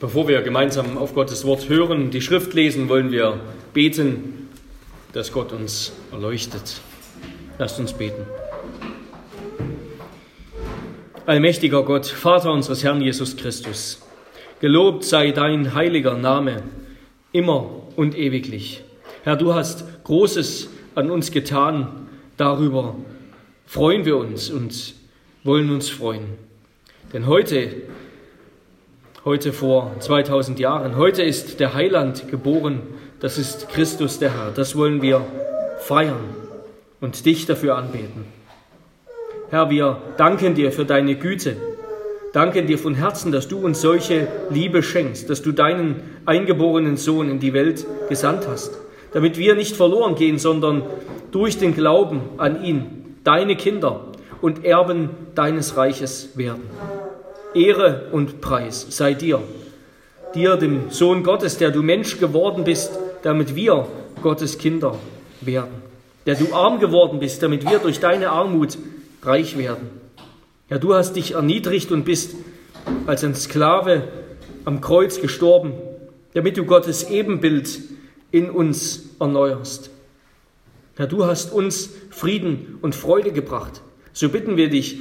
Bevor wir gemeinsam auf Gottes Wort hören, die Schrift lesen, wollen wir beten, dass Gott uns erleuchtet. Lasst uns beten. Allmächtiger Gott, Vater unseres Herrn Jesus Christus, gelobt sei dein heiliger Name, immer und ewiglich. Herr, du hast Großes an uns getan, darüber freuen wir uns und wollen uns freuen. Denn heute heute vor 2000 Jahren. Heute ist der Heiland geboren, das ist Christus der Herr. Das wollen wir feiern und dich dafür anbeten. Herr, wir danken dir für deine Güte, danken dir von Herzen, dass du uns solche Liebe schenkst, dass du deinen eingeborenen Sohn in die Welt gesandt hast, damit wir nicht verloren gehen, sondern durch den Glauben an ihn deine Kinder und Erben deines Reiches werden. Ehre und Preis sei dir, dir, dem Sohn Gottes, der du Mensch geworden bist, damit wir Gottes Kinder werden, der du arm geworden bist, damit wir durch deine Armut reich werden. Ja, du hast dich erniedrigt und bist als ein Sklave am Kreuz gestorben, damit du Gottes Ebenbild in uns erneuerst. Ja, du hast uns Frieden und Freude gebracht. So bitten wir dich,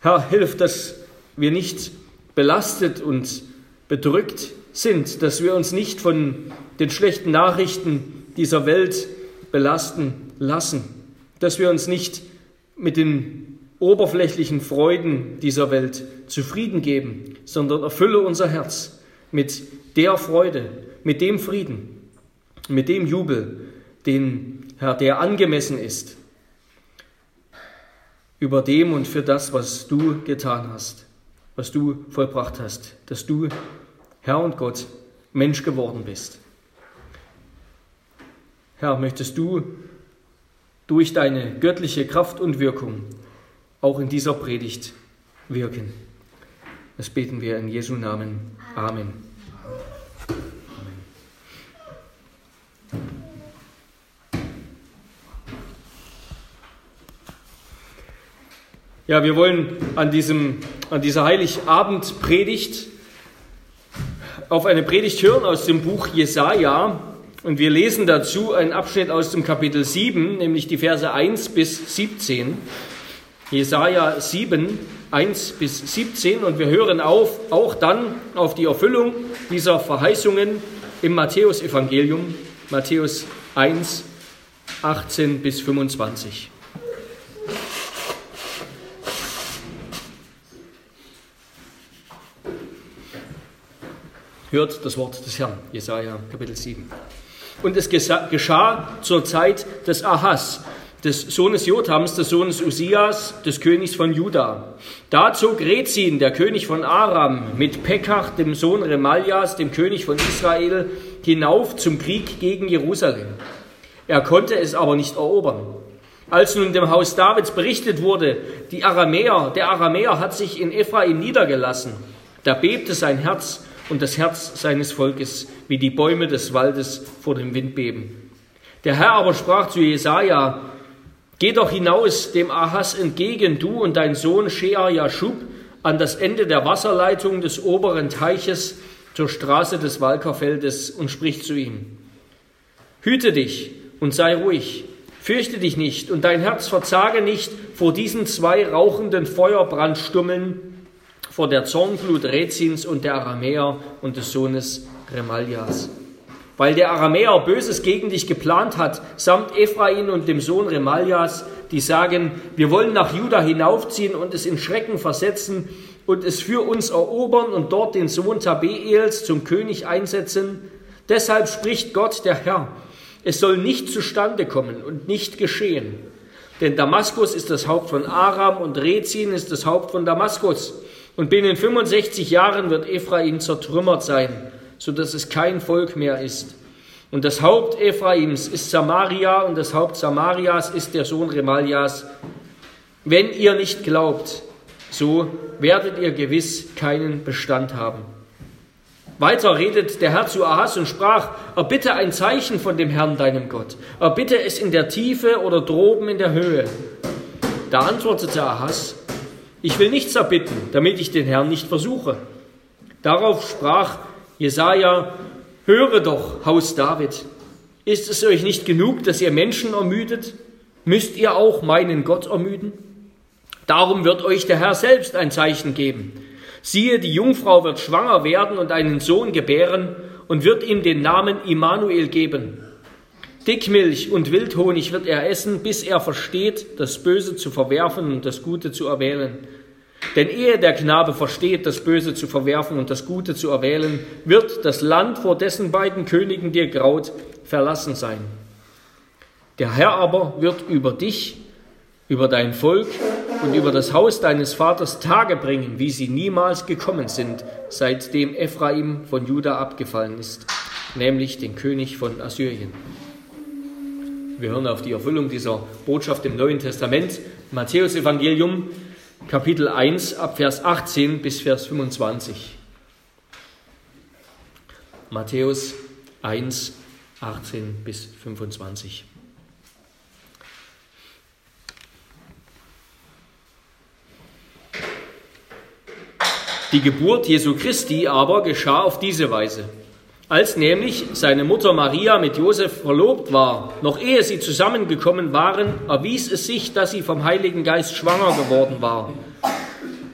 Herr, hilf, dass wir nicht belastet und bedrückt sind, dass wir uns nicht von den schlechten Nachrichten dieser Welt belasten lassen, dass wir uns nicht mit den oberflächlichen Freuden dieser Welt zufrieden geben, sondern erfülle unser Herz mit der Freude, mit dem Frieden, mit dem Jubel, den Herr, der angemessen ist über dem und für das, was du getan hast, was du vollbracht hast, dass du, Herr und Gott, Mensch geworden bist. Herr, möchtest du durch deine göttliche Kraft und Wirkung auch in dieser Predigt wirken. Das beten wir in Jesu Namen. Amen. Ja, wir wollen an, diesem, an dieser Heiligabend-Predigt auf eine Predigt hören aus dem Buch Jesaja. Und wir lesen dazu einen Abschnitt aus dem Kapitel 7, nämlich die Verse 1 bis 17. Jesaja 7, 1 bis 17. Und wir hören auf, auch dann auf die Erfüllung dieser Verheißungen im Matthäusevangelium, Matthäus 1, 18 bis 25. hört das Wort des Herrn, Jesaja Kapitel 7. Und es geschah zur Zeit des Ahas, des Sohnes Jothams, des Sohnes Usias, des Königs von Juda. Da zog Rezin, der König von Aram, mit Pekach, dem Sohn Remaljas, dem König von Israel, hinauf zum Krieg gegen Jerusalem. Er konnte es aber nicht erobern. Als nun dem Haus Davids berichtet wurde, die Aramäer, der Aramäer hat sich in Ephraim niedergelassen, da bebte sein Herz und das Herz seines Volkes, wie die Bäume des Waldes vor dem Wind beben. Der Herr aber sprach zu Jesaja, Geh doch hinaus dem Ahas entgegen, du und dein Sohn Shea Jashub, an das Ende der Wasserleitung des oberen Teiches zur Straße des Walkerfeldes und sprich zu ihm. Hüte dich und sei ruhig, fürchte dich nicht und dein Herz verzage nicht vor diesen zwei rauchenden Feuerbrandstummeln, vor der Zornflut Rezins und der Aramäer und des Sohnes Remaljas. Weil der Aramäer Böses gegen dich geplant hat, samt Ephraim und dem Sohn Remaljas, die sagen, wir wollen nach Juda hinaufziehen und es in Schrecken versetzen und es für uns erobern und dort den Sohn Tabeels zum König einsetzen. Deshalb spricht Gott der Herr, es soll nicht zustande kommen und nicht geschehen. Denn Damaskus ist das Haupt von Aram und Rezin ist das Haupt von Damaskus. Und binnen 65 Jahren wird Ephraim zertrümmert sein, so dass es kein Volk mehr ist. Und das Haupt Ephraims ist Samaria und das Haupt Samarias ist der Sohn Remaljas. Wenn ihr nicht glaubt, so werdet ihr gewiss keinen Bestand haben. Weiter redet der Herr zu Ahas und sprach, erbitte ein Zeichen von dem Herrn deinem Gott, erbitte es in der Tiefe oder droben in der Höhe. Da antwortete Ahas, ich will nichts erbitten, damit ich den Herrn nicht versuche. Darauf sprach Jesaja: Höre doch, Haus David. Ist es euch nicht genug, dass ihr Menschen ermüdet? Müsst ihr auch meinen Gott ermüden? Darum wird euch der Herr selbst ein Zeichen geben. Siehe, die Jungfrau wird schwanger werden und einen Sohn gebären und wird ihm den Namen Immanuel geben. Dickmilch und Wildhonig wird er essen, bis er versteht, das Böse zu verwerfen und das Gute zu erwählen. Denn ehe der Knabe versteht, das Böse zu verwerfen und das Gute zu erwählen, wird das Land, vor dessen beiden Königen dir graut, verlassen sein. Der Herr aber wird über dich, über dein Volk und über das Haus deines Vaters Tage bringen, wie sie niemals gekommen sind, seitdem Ephraim von Juda abgefallen ist, nämlich den König von Assyrien. Wir hören auf die Erfüllung dieser Botschaft im Neuen Testament, Matthäus Evangelium, Kapitel 1 ab Vers 18 bis Vers 25. Matthäus 1, 18 bis 25. Die Geburt Jesu Christi aber geschah auf diese Weise. Als nämlich seine Mutter Maria mit Josef verlobt war, noch ehe sie zusammengekommen waren, erwies es sich, dass sie vom Heiligen Geist schwanger geworden war.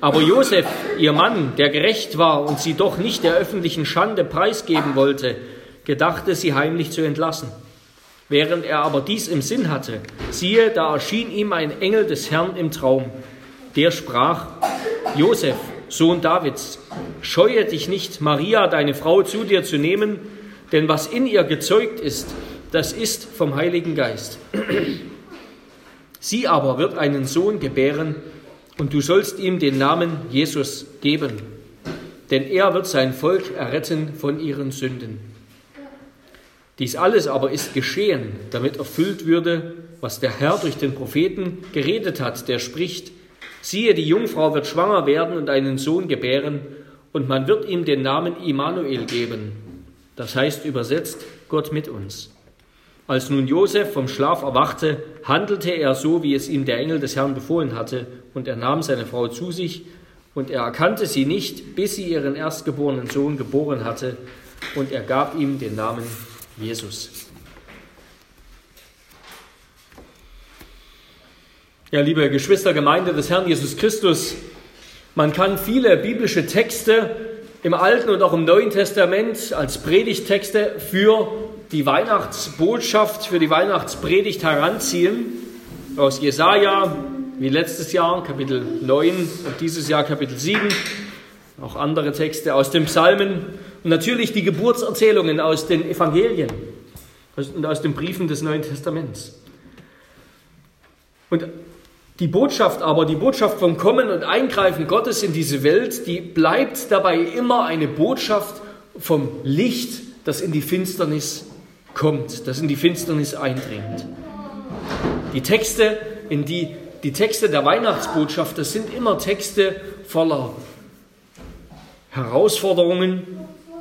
Aber Josef, ihr Mann, der gerecht war und sie doch nicht der öffentlichen Schande preisgeben wollte, gedachte sie heimlich zu entlassen. Während er aber dies im Sinn hatte, siehe, da erschien ihm ein Engel des Herrn im Traum. Der sprach, Josef, Sohn Davids, scheue dich nicht, Maria, deine Frau, zu dir zu nehmen, denn was in ihr gezeugt ist, das ist vom Heiligen Geist. Sie aber wird einen Sohn gebären, und du sollst ihm den Namen Jesus geben, denn er wird sein Volk erretten von ihren Sünden. Dies alles aber ist geschehen, damit erfüllt würde, was der Herr durch den Propheten geredet hat, der spricht, Siehe, die Jungfrau wird schwanger werden und einen Sohn gebären, und man wird ihm den Namen Immanuel geben. Das heißt übersetzt Gott mit uns. Als nun Josef vom Schlaf erwachte, handelte er so, wie es ihm der Engel des Herrn befohlen hatte, und er nahm seine Frau zu sich, und er erkannte sie nicht, bis sie ihren erstgeborenen Sohn geboren hatte, und er gab ihm den Namen Jesus. Ja, liebe Geschwistergemeinde des Herrn Jesus Christus, man kann viele biblische Texte im Alten und auch im Neuen Testament als Predigtexte für die Weihnachtsbotschaft, für die Weihnachtspredigt heranziehen. Aus Jesaja, wie letztes Jahr, Kapitel 9 und dieses Jahr Kapitel 7. Auch andere Texte aus den Psalmen und natürlich die Geburtserzählungen aus den Evangelien und aus den Briefen des Neuen Testaments. Und die Botschaft aber, die Botschaft vom Kommen und Eingreifen Gottes in diese Welt, die bleibt dabei immer eine Botschaft vom Licht, das in die Finsternis kommt, das in die Finsternis eindringt. Die Texte, in die, die Texte der Weihnachtsbotschaft, das sind immer Texte voller Herausforderungen,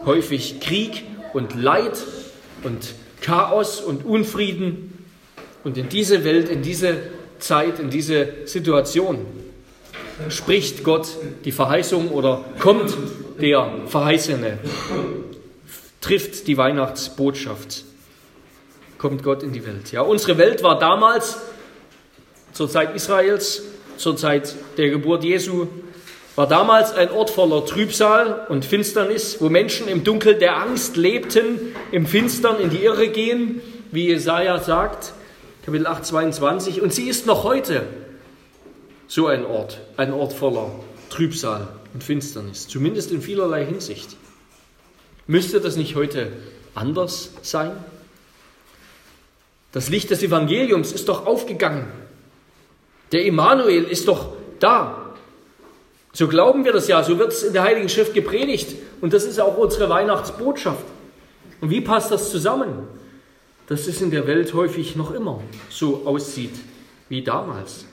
häufig Krieg und Leid und Chaos und Unfrieden. Und in diese Welt, in diese Zeit, in diese Situation spricht Gott die Verheißung oder kommt der Verheißene, trifft die Weihnachtsbotschaft, kommt Gott in die Welt. Ja, unsere Welt war damals zur Zeit Israels, zur Zeit der Geburt Jesu, war damals ein Ort voller Trübsal und Finsternis, wo Menschen im Dunkel der Angst lebten, im Finstern in die Irre gehen, wie Jesaja sagt. Kapitel 8, 22. Und sie ist noch heute so ein Ort, ein Ort voller Trübsal und Finsternis, zumindest in vielerlei Hinsicht. Müsste das nicht heute anders sein? Das Licht des Evangeliums ist doch aufgegangen. Der Immanuel ist doch da. So glauben wir das ja, so wird es in der Heiligen Schrift gepredigt. Und das ist auch unsere Weihnachtsbotschaft. Und wie passt das zusammen? Dass es in der Welt häufig noch immer so aussieht wie damals.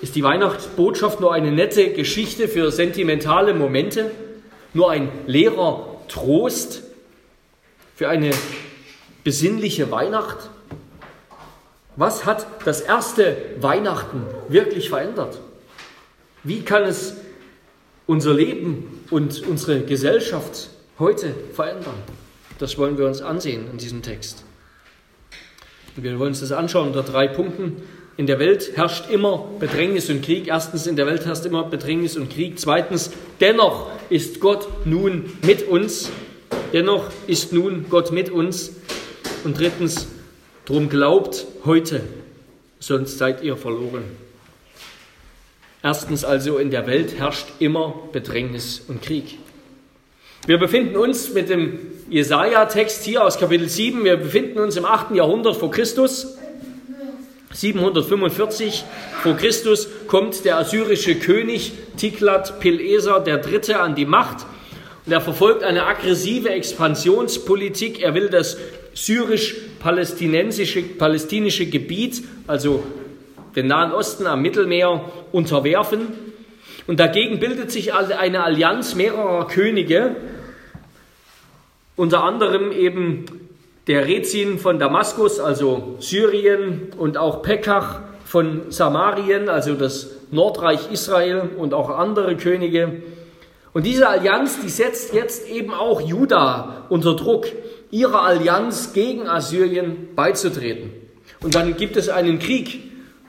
Ist die Weihnachtsbotschaft nur eine nette Geschichte für sentimentale Momente, nur ein leerer Trost für eine besinnliche Weihnacht? Was hat das erste Weihnachten wirklich verändert? Wie kann es unser Leben und unsere Gesellschaft heute verändern. Das wollen wir uns ansehen in diesem Text. Wir wollen uns das anschauen unter drei Punkten. In der Welt herrscht immer Bedrängnis und Krieg. Erstens, in der Welt herrscht immer Bedrängnis und Krieg. Zweitens, dennoch ist Gott nun mit uns. Dennoch ist nun Gott mit uns. Und drittens, drum glaubt heute, sonst seid ihr verloren. Erstens also, in der Welt herrscht immer Bedrängnis und Krieg. Wir befinden uns mit dem Jesaja-Text hier aus Kapitel 7, wir befinden uns im 8. Jahrhundert vor Christus. 745 vor Christus kommt der assyrische König Tiglat-Pileser III. an die Macht und er verfolgt eine aggressive Expansionspolitik. Er will das syrisch-palästinensische palästinische Gebiet, also den Nahen Osten am Mittelmeer, unterwerfen. Und dagegen bildet sich eine Allianz mehrerer Könige, unter anderem eben der Rezin von Damaskus, also Syrien, und auch Pekach von Samarien, also das Nordreich Israel und auch andere Könige. Und diese Allianz, die setzt jetzt eben auch Juda unter Druck, ihrer Allianz gegen Assyrien beizutreten. Und dann gibt es einen Krieg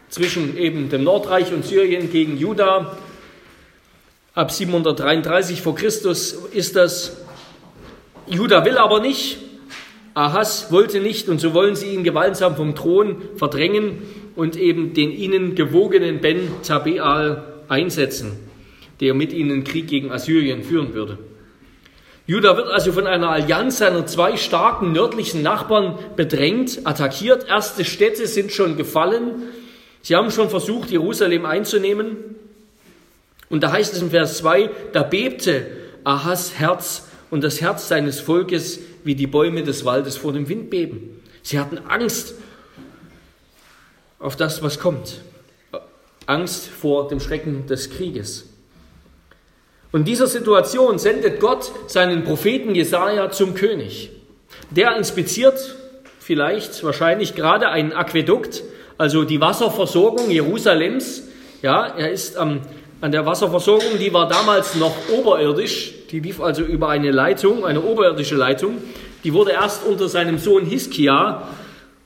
zwischen eben dem Nordreich und Syrien gegen Juda. Ab 733 vor Christus ist das Juda will aber nicht, Ahas wollte nicht und so wollen sie ihn gewaltsam vom Thron verdrängen und eben den ihnen gewogenen Ben Tabeal einsetzen, der mit ihnen Krieg gegen Assyrien führen würde. Juda wird also von einer Allianz seiner zwei starken nördlichen Nachbarn bedrängt, attackiert. Erste Städte sind schon gefallen. Sie haben schon versucht, Jerusalem einzunehmen. Und da heißt es im Vers 2, da bebte Ahas Herz und das Herz seines Volkes wie die Bäume des Waldes vor dem Wind beben. Sie hatten Angst auf das, was kommt. Angst vor dem Schrecken des Krieges. Und dieser Situation sendet Gott seinen Propheten Jesaja zum König. Der inspiziert vielleicht, wahrscheinlich gerade einen Aquädukt, also die Wasserversorgung Jerusalems. Ja, er ist am an der Wasserversorgung, die war damals noch oberirdisch, die lief also über eine Leitung, eine oberirdische Leitung. Die wurde erst unter seinem Sohn Hiskia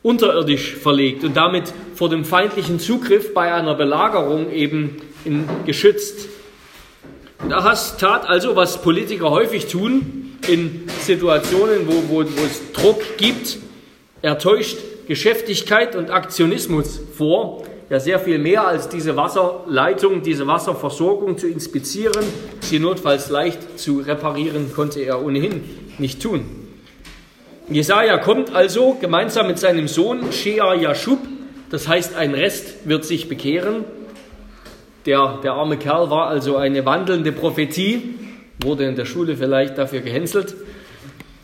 unterirdisch verlegt und damit vor dem feindlichen Zugriff bei einer Belagerung eben in, geschützt. Und Ahas tat also, was Politiker häufig tun in Situationen, wo, wo, wo es Druck gibt. Er täuscht Geschäftigkeit und Aktionismus vor ja sehr viel mehr als diese Wasserleitung, diese Wasserversorgung zu inspizieren, sie notfalls leicht zu reparieren, konnte er ohnehin nicht tun. Jesaja kommt also gemeinsam mit seinem Sohn Shea Yashub, das heißt, ein Rest wird sich bekehren. Der, der arme Kerl war also eine wandelnde Prophetie, wurde in der Schule vielleicht dafür gehänselt.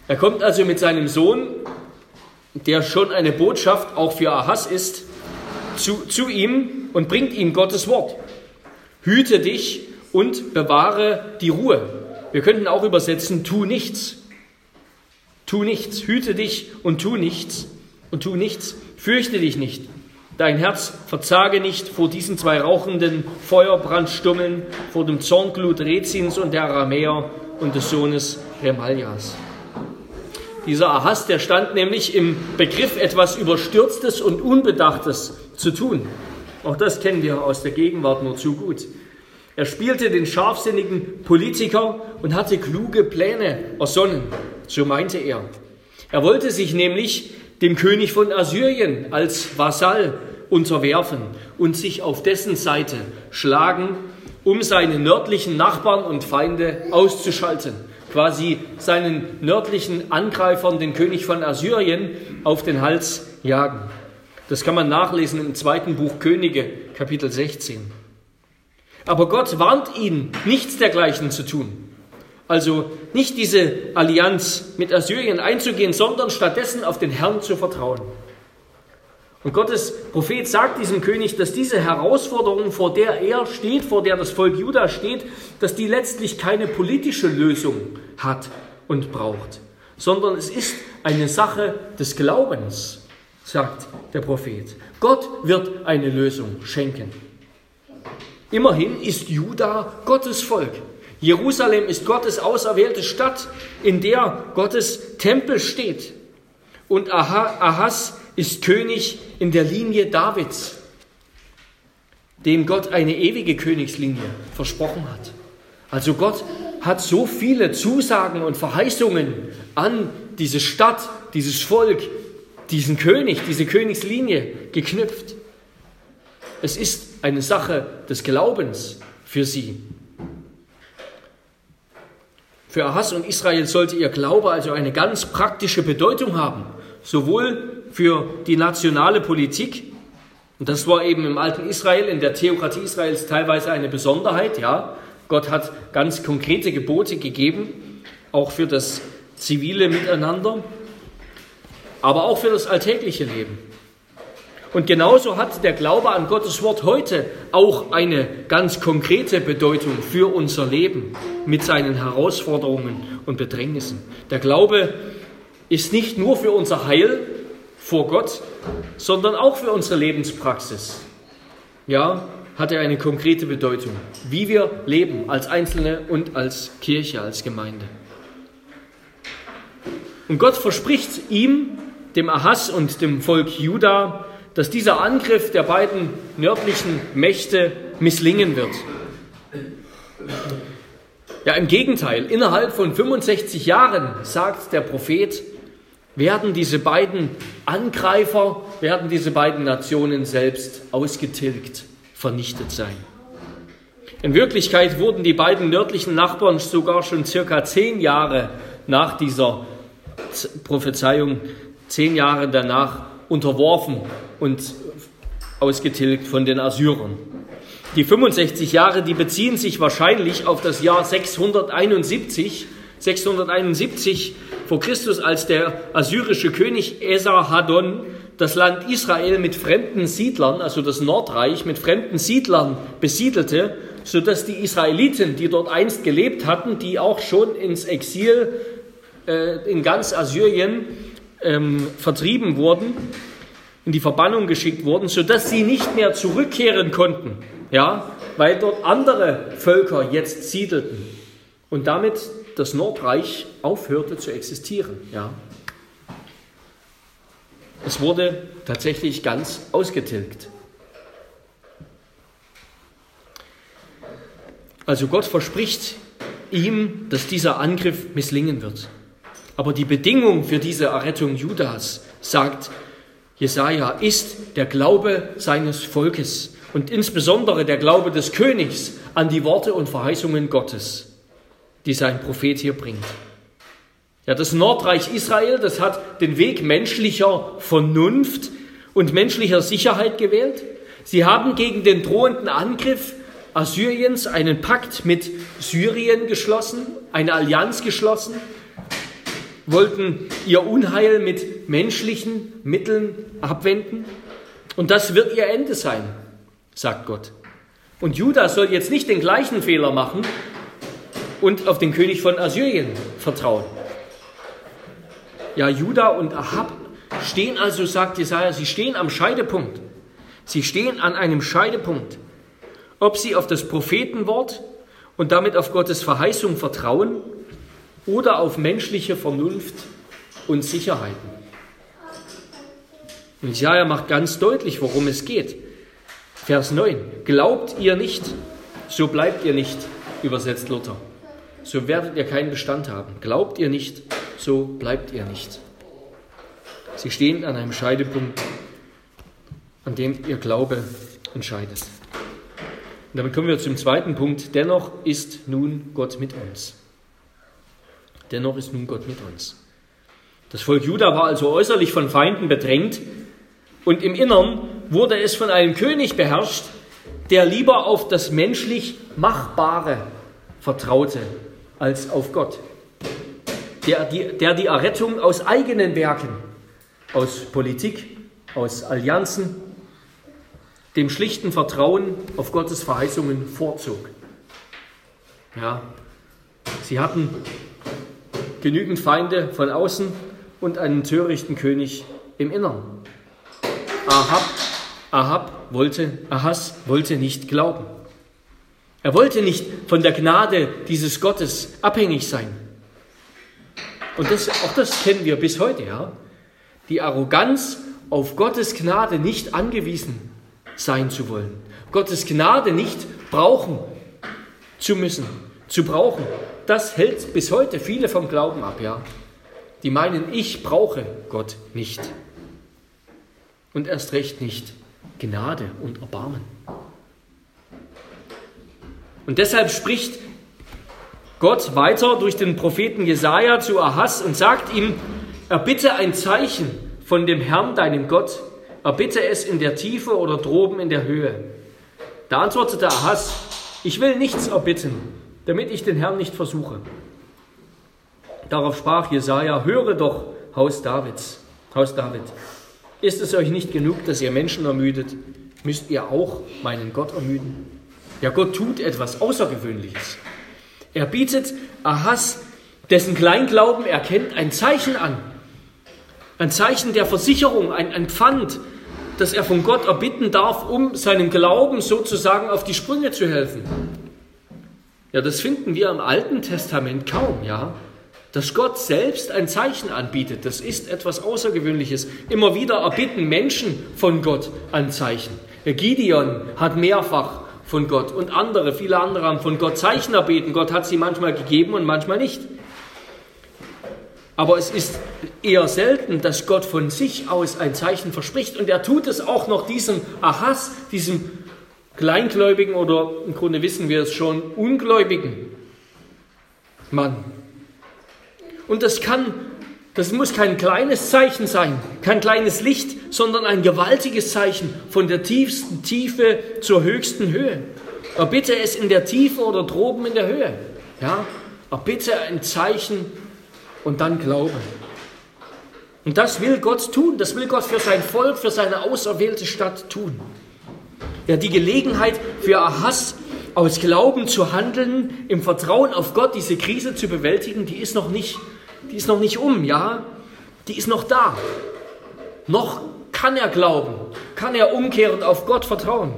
Er kommt also mit seinem Sohn, der schon eine Botschaft auch für Ahas ist, zu, zu ihm und bringt ihm Gottes Wort. Hüte dich und bewahre die Ruhe. Wir könnten auch übersetzen, tu nichts. Tu nichts. Hüte dich und tu nichts. Und tu nichts. Fürchte dich nicht. Dein Herz verzage nicht vor diesen zwei rauchenden Feuerbrandstummeln, vor dem Zornglut Rezins und der Aramäer und des Sohnes Remaljas. Dieser Ahas, der stand nämlich im Begriff, etwas Überstürztes und Unbedachtes zu tun. Auch das kennen wir aus der Gegenwart nur zu gut. Er spielte den scharfsinnigen Politiker und hatte kluge Pläne ersonnen, so meinte er. Er wollte sich nämlich dem König von Assyrien als Vasall unterwerfen und sich auf dessen Seite schlagen, um seine nördlichen Nachbarn und Feinde auszuschalten, quasi seinen nördlichen Angreifern, den König von Assyrien, auf den Hals jagen. Das kann man nachlesen im zweiten Buch Könige, Kapitel 16. Aber Gott warnt ihn, nichts dergleichen zu tun. Also nicht diese Allianz mit Assyrien einzugehen, sondern stattdessen auf den Herrn zu vertrauen. Und Gottes Prophet sagt diesem König, dass diese Herausforderung, vor der er steht, vor der das Volk Juda steht, dass die letztlich keine politische Lösung hat und braucht, sondern es ist eine Sache des Glaubens sagt der Prophet. Gott wird eine Lösung schenken. Immerhin ist Juda Gottes Volk. Jerusalem ist Gottes auserwählte Stadt, in der Gottes Tempel steht. Und Ahas ist König in der Linie Davids, dem Gott eine ewige Königslinie versprochen hat. Also Gott hat so viele Zusagen und Verheißungen an diese Stadt, dieses Volk, diesen König, diese Königslinie geknüpft. Es ist eine Sache des Glaubens für sie. Für Ahas und Israel sollte ihr Glaube also eine ganz praktische Bedeutung haben, sowohl für die nationale Politik, und das war eben im alten Israel, in der Theokratie Israels teilweise eine Besonderheit, ja. Gott hat ganz konkrete Gebote gegeben, auch für das zivile Miteinander, aber auch für das alltägliche Leben. Und genauso hat der Glaube an Gottes Wort heute auch eine ganz konkrete Bedeutung für unser Leben mit seinen Herausforderungen und Bedrängnissen. Der Glaube ist nicht nur für unser Heil vor Gott, sondern auch für unsere Lebenspraxis. Ja, hat er eine konkrete Bedeutung, wie wir leben als Einzelne und als Kirche, als Gemeinde. Und Gott verspricht ihm, dem Ahas und dem Volk Juda, dass dieser Angriff der beiden nördlichen Mächte misslingen wird. Ja, im Gegenteil, innerhalb von 65 Jahren, sagt der Prophet, werden diese beiden Angreifer, werden diese beiden Nationen selbst ausgetilgt, vernichtet sein. In Wirklichkeit wurden die beiden nördlichen Nachbarn sogar schon circa zehn Jahre nach dieser Prophezeiung, zehn Jahre danach unterworfen und ausgetilgt von den Assyrern. Die 65 Jahre, die beziehen sich wahrscheinlich auf das Jahr 671, 671 vor Christus, als der assyrische König Esarhaddon das Land Israel mit fremden Siedlern, also das Nordreich, mit fremden Siedlern besiedelte, sodass die Israeliten, die dort einst gelebt hatten, die auch schon ins Exil äh, in ganz Assyrien ähm, vertrieben wurden, in die Verbannung geschickt wurden, sodass sie nicht mehr zurückkehren konnten, ja, weil dort andere Völker jetzt siedelten. Und damit das Nordreich aufhörte zu existieren, ja. Es wurde tatsächlich ganz ausgetilgt. Also Gott verspricht ihm, dass dieser Angriff misslingen wird. Aber die Bedingung für diese Errettung Judas, sagt Jesaja, ist der Glaube seines Volkes und insbesondere der Glaube des Königs an die Worte und Verheißungen Gottes, die sein Prophet hier bringt. Ja, das Nordreich Israel, das hat den Weg menschlicher Vernunft und menschlicher Sicherheit gewählt. Sie haben gegen den drohenden Angriff Assyriens einen Pakt mit Syrien geschlossen, eine Allianz geschlossen, wollten ihr Unheil mit menschlichen Mitteln abwenden. Und das wird ihr Ende sein, sagt Gott. Und Judah soll jetzt nicht den gleichen Fehler machen und auf den König von Assyrien vertrauen. Ja, Judah und Ahab stehen also, sagt Jesaja, sie stehen am Scheidepunkt. Sie stehen an einem Scheidepunkt. Ob sie auf das Prophetenwort und damit auf Gottes Verheißung vertrauen oder auf menschliche Vernunft und Sicherheiten. Und Jesaja macht ganz deutlich, worum es geht. Vers 9. Glaubt ihr nicht, so bleibt ihr nicht, übersetzt Luther. So werdet ihr keinen Bestand haben. Glaubt ihr nicht, so bleibt ihr nicht. Sie stehen an einem Scheidepunkt, an dem ihr Glaube entscheidet. Und damit kommen wir zum zweiten Punkt. Dennoch ist nun Gott mit uns. Dennoch ist nun Gott mit uns. Das Volk Juda war also äußerlich von Feinden bedrängt und im Innern wurde es von einem König beherrscht, der lieber auf das menschlich Machbare vertraute als auf Gott. Der die, der die Errettung aus eigenen Werken, aus Politik, aus Allianzen, dem schlichten Vertrauen auf Gottes Verheißungen vorzog. Ja, sie hatten genügend Feinde von außen und einen törichten König im Innern. Ahab, Ahab wollte, Ahas wollte nicht glauben. Er wollte nicht von der Gnade dieses Gottes abhängig sein. Und das, auch das kennen wir bis heute, ja. Die Arroganz, auf Gottes Gnade nicht angewiesen sein zu wollen. Gottes Gnade nicht brauchen zu müssen, zu brauchen. Das hält bis heute viele vom Glauben ab, ja. Die meinen, ich brauche Gott nicht. Und erst recht nicht Gnade und Erbarmen. Und deshalb spricht Gott weiter durch den Propheten Jesaja zu Ahas und sagt ihm: Erbitte ein Zeichen von dem Herrn, deinem Gott. Erbitte es in der Tiefe oder droben in der Höhe. Da antwortete Ahas: Ich will nichts erbitten, damit ich den Herrn nicht versuche. Darauf sprach Jesaja: Höre doch, Haus Davids, Haus David. Ist es euch nicht genug, dass ihr Menschen ermüdet? Müsst ihr auch meinen Gott ermüden? Ja, Gott tut etwas Außergewöhnliches. Er bietet Ahas, dessen Kleinglauben erkennt, ein Zeichen an. Ein Zeichen der Versicherung, ein, ein Pfand, das er von Gott erbitten darf, um seinem Glauben sozusagen auf die Sprünge zu helfen. Ja, das finden wir im Alten Testament kaum, ja. Dass Gott selbst ein Zeichen anbietet, das ist etwas Außergewöhnliches. Immer wieder erbitten Menschen von Gott ein Zeichen. Gideon hat mehrfach von Gott. Und andere, viele andere haben von Gott Zeichen erbeten. Gott hat sie manchmal gegeben und manchmal nicht. Aber es ist eher selten, dass Gott von sich aus ein Zeichen verspricht. Und er tut es auch noch diesem Ahas, diesem Kleingläubigen oder im Grunde wissen wir es schon, Ungläubigen Mann. Und das kann das muss kein kleines Zeichen sein, kein kleines Licht, sondern ein gewaltiges Zeichen von der tiefsten Tiefe zur höchsten Höhe. Erbitte es in der Tiefe oder droben in der Höhe. Ja? Erbitte ein Zeichen und dann Glauben. Und das will Gott tun, das will Gott für sein Volk, für seine auserwählte Stadt tun. Ja, die Gelegenheit für Ahas aus Glauben zu handeln, im Vertrauen auf Gott diese Krise zu bewältigen, die ist noch nicht die ist noch nicht um, ja? Die ist noch da. Noch kann er glauben, kann er umkehren und auf Gott vertrauen.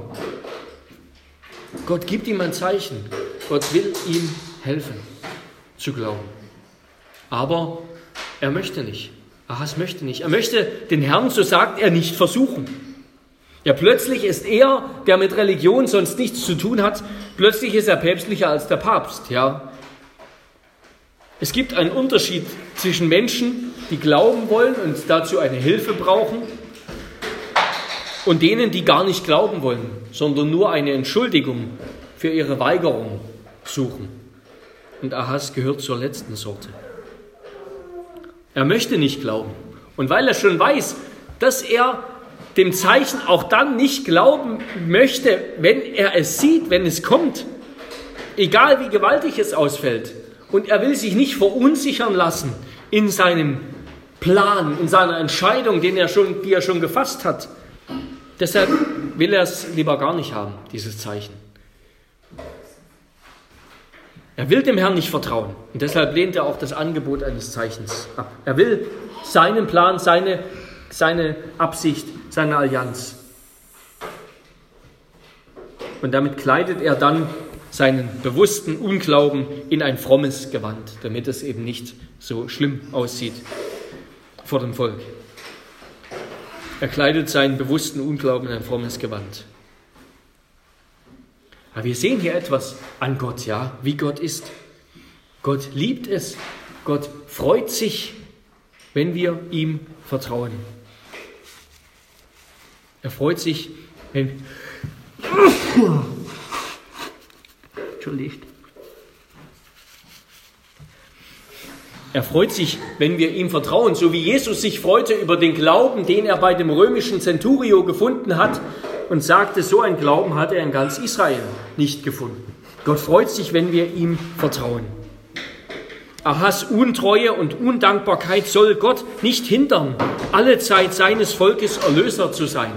Gott gibt ihm ein Zeichen. Gott will ihm helfen zu glauben. Aber er möchte nicht. Ahas möchte nicht. Er möchte den Herrn, so sagt er, nicht versuchen. Ja, plötzlich ist er, der mit Religion sonst nichts zu tun hat, plötzlich ist er päpstlicher als der Papst. Ja, es gibt einen Unterschied zwischen Menschen, die glauben wollen und dazu eine Hilfe brauchen, und denen, die gar nicht glauben wollen, sondern nur eine Entschuldigung für ihre Weigerung suchen. Und Ahas gehört zur letzten Sorte. Er möchte nicht glauben. Und weil er schon weiß, dass er dem Zeichen auch dann nicht glauben möchte, wenn er es sieht, wenn es kommt, egal wie gewaltig es ausfällt, und er will sich nicht verunsichern lassen in seinem Plan, in seiner Entscheidung, den er schon, die er schon gefasst hat. Deshalb will er es lieber gar nicht haben, dieses Zeichen. Er will dem Herrn nicht vertrauen und deshalb lehnt er auch das Angebot eines Zeichens ab. Er will seinen Plan, seine, seine Absicht, seine Allianz. Und damit kleidet er dann seinen bewussten Unglauben in ein frommes Gewand, damit es eben nicht so schlimm aussieht vor dem Volk. Er kleidet seinen bewussten Unglauben in ein frommes Gewand. Aber wir sehen hier etwas an Gott, ja, wie Gott ist. Gott liebt es. Gott freut sich, wenn wir ihm vertrauen. Er freut sich, wenn Entschuldigt. Er freut sich, wenn wir ihm vertrauen, so wie Jesus sich freute über den Glauben, den er bei dem römischen Centurio gefunden hat und sagte, so ein Glauben hat er in ganz Israel nicht gefunden. Gott freut sich, wenn wir ihm vertrauen. Ahas Untreue und Undankbarkeit soll Gott nicht hindern, alle Zeit seines Volkes Erlöser zu sein,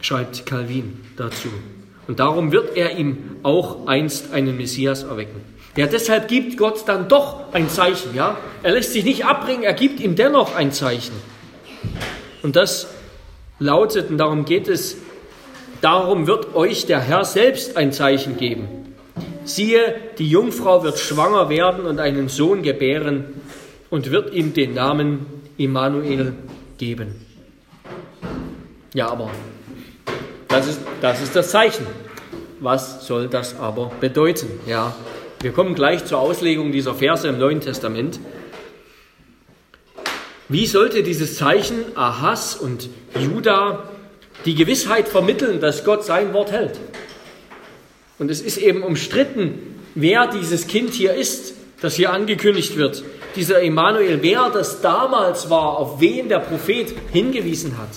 schreibt Calvin dazu. Und darum wird er ihm auch einst einen Messias erwecken. Ja, deshalb gibt Gott dann doch ein Zeichen, ja. Er lässt sich nicht abbringen, er gibt ihm dennoch ein Zeichen. Und das lautet, und darum geht es Darum wird euch der Herr selbst ein Zeichen geben. Siehe, die Jungfrau wird schwanger werden und einen Sohn gebären und wird ihm den Namen Immanuel geben. Ja, aber das ist, das ist das Zeichen. Was soll das aber bedeuten? Ja, wir kommen gleich zur Auslegung dieser Verse im Neuen Testament. Wie sollte dieses Zeichen Ahas und Judah die Gewissheit vermitteln, dass Gott sein Wort hält? Und es ist eben umstritten, wer dieses Kind hier ist, das hier angekündigt wird. Dieser Emanuel, wer das damals war, auf wen der Prophet hingewiesen hat.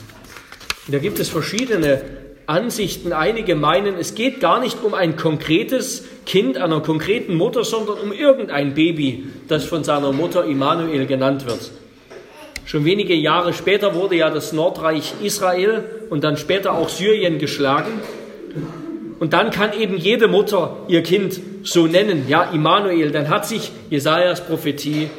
Und da gibt es verschiedene Ansichten. Einige meinen, es geht gar nicht um ein konkretes Kind einer konkreten Mutter, sondern um irgendein Baby, das von seiner Mutter Immanuel genannt wird. Schon wenige Jahre später wurde ja das Nordreich Israel und dann später auch Syrien geschlagen. Und dann kann eben jede Mutter ihr Kind so nennen, ja, Immanuel. Dann hat sich Jesajas Prophetie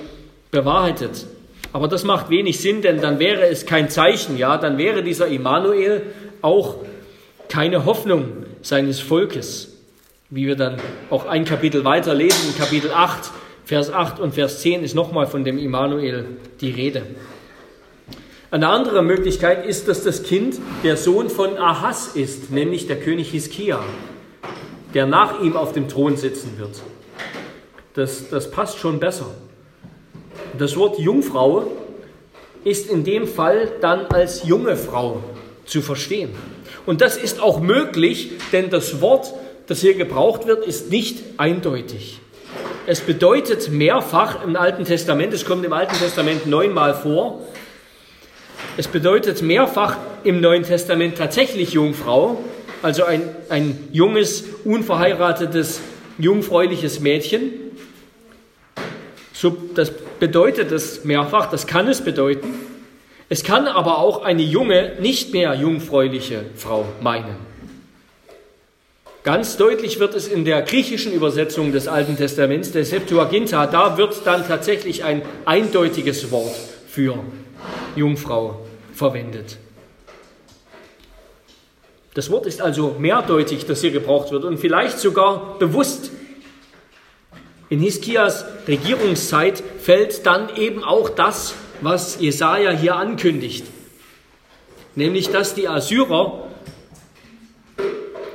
bewahrheitet. Aber das macht wenig Sinn, denn dann wäre es kein Zeichen, ja, dann wäre dieser Immanuel auch keine Hoffnung seines Volkes, wie wir dann auch ein Kapitel weiter lesen, Kapitel 8, Vers 8 und Vers 10 ist nochmal von dem Immanuel die Rede. Eine andere Möglichkeit ist, dass das Kind der Sohn von Ahas ist, nämlich der König Hiskia, der nach ihm auf dem Thron sitzen wird. Das, das passt schon besser. Das Wort Jungfrau ist in dem Fall dann als junge Frau zu verstehen. Und das ist auch möglich, denn das Wort, das hier gebraucht wird, ist nicht eindeutig. Es bedeutet mehrfach im Alten Testament, es kommt im Alten Testament neunmal vor, es bedeutet mehrfach im Neuen Testament tatsächlich Jungfrau, also ein, ein junges, unverheiratetes, jungfräuliches Mädchen. So, das bedeutet es mehrfach, das kann es bedeuten. Es kann aber auch eine junge, nicht mehr jungfräuliche Frau meinen. Ganz deutlich wird es in der griechischen Übersetzung des Alten Testaments, der Septuaginta, da wird dann tatsächlich ein eindeutiges Wort für Jungfrau verwendet. Das Wort ist also mehrdeutig, das hier gebraucht wird und vielleicht sogar bewusst. In Hiskias Regierungszeit fällt dann eben auch das, was Jesaja hier ankündigt, nämlich dass die Assyrer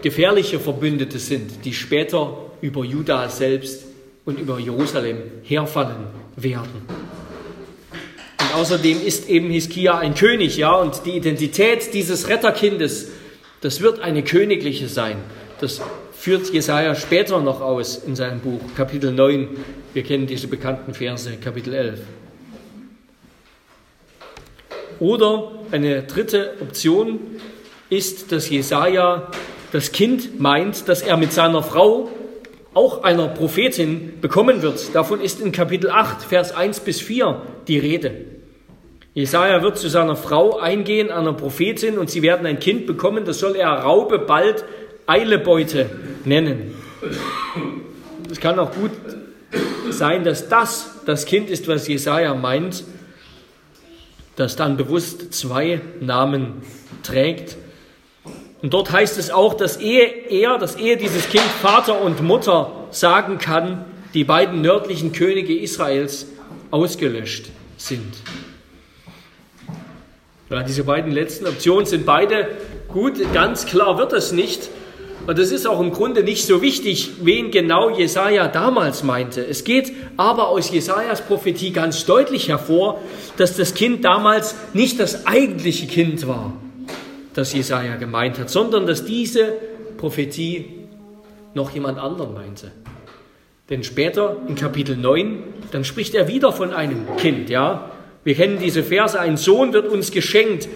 gefährliche Verbündete sind, die später über Juda selbst und über Jerusalem herfallen werden. Außerdem ist eben Hiskia ein König, ja, und die Identität dieses Retterkindes, das wird eine königliche sein. Das führt Jesaja später noch aus in seinem Buch, Kapitel 9. Wir kennen diese bekannten Verse, Kapitel 11. Oder eine dritte Option ist, dass Jesaja das Kind meint, dass er mit seiner Frau auch einer Prophetin bekommen wird. Davon ist in Kapitel 8, Vers 1 bis 4 die Rede. Jesaja wird zu seiner Frau eingehen, einer Prophetin, und sie werden ein Kind bekommen, das soll er Raube bald Eilebeute nennen. Es kann auch gut sein, dass das das Kind ist, was Jesaja meint, das dann bewusst zwei Namen trägt. Und dort heißt es auch, dass ehe er, dass ehe dieses Kind Vater und Mutter sagen kann, die beiden nördlichen Könige Israels ausgelöscht sind. Ja, diese beiden letzten Optionen sind beide gut. Ganz klar wird es nicht. Und es ist auch im Grunde nicht so wichtig, wen genau Jesaja damals meinte. Es geht aber aus Jesajas Prophetie ganz deutlich hervor, dass das Kind damals nicht das eigentliche Kind war, das Jesaja gemeint hat, sondern dass diese Prophetie noch jemand anderen meinte. Denn später in Kapitel 9, dann spricht er wieder von einem Kind, ja, wir kennen diese Verse, ein Sohn wird uns geschenkt,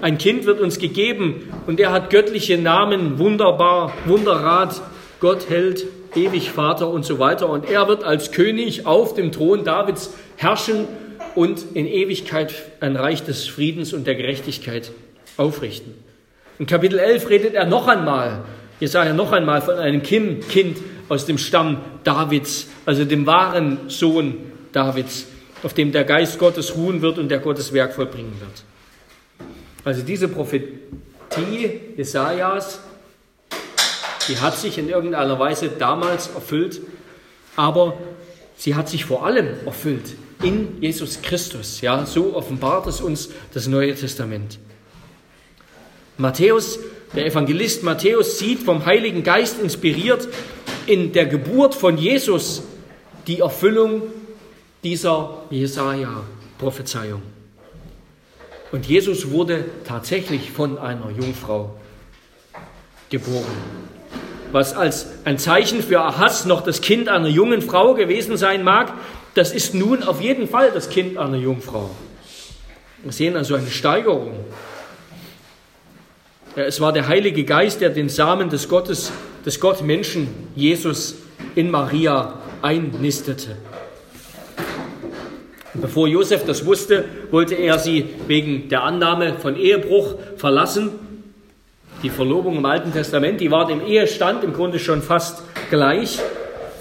ein Kind wird uns gegeben und er hat göttliche Namen, wunderbar, Wunderrat, Gott hält, ewig Vater und so weiter. Und er wird als König auf dem Thron Davids herrschen und in Ewigkeit ein Reich des Friedens und der Gerechtigkeit aufrichten. In Kapitel 11 redet er noch einmal, Jesaja noch einmal von einem Kind aus dem Stamm Davids, also dem wahren Sohn Davids auf dem der Geist Gottes ruhen wird und der Gottes Werk vollbringen wird. Also diese Prophetie Jesajas die hat sich in irgendeiner Weise damals erfüllt, aber sie hat sich vor allem erfüllt in Jesus Christus. Ja, so offenbart es uns das Neue Testament. Matthäus, der Evangelist Matthäus sieht vom Heiligen Geist inspiriert in der Geburt von Jesus die Erfüllung dieser Jesaja-Prophezeiung. Und Jesus wurde tatsächlich von einer Jungfrau geboren. Was als ein Zeichen für Ahas noch das Kind einer jungen Frau gewesen sein mag, das ist nun auf jeden Fall das Kind einer Jungfrau. Wir sehen also eine Steigerung. Es war der Heilige Geist, der den Samen des Gottes, des Gottmenschen Jesus in Maria einnistete. Bevor Josef das wusste, wollte er sie wegen der Annahme von Ehebruch verlassen. Die Verlobung im Alten Testament, die war dem Ehestand im Grunde schon fast gleich.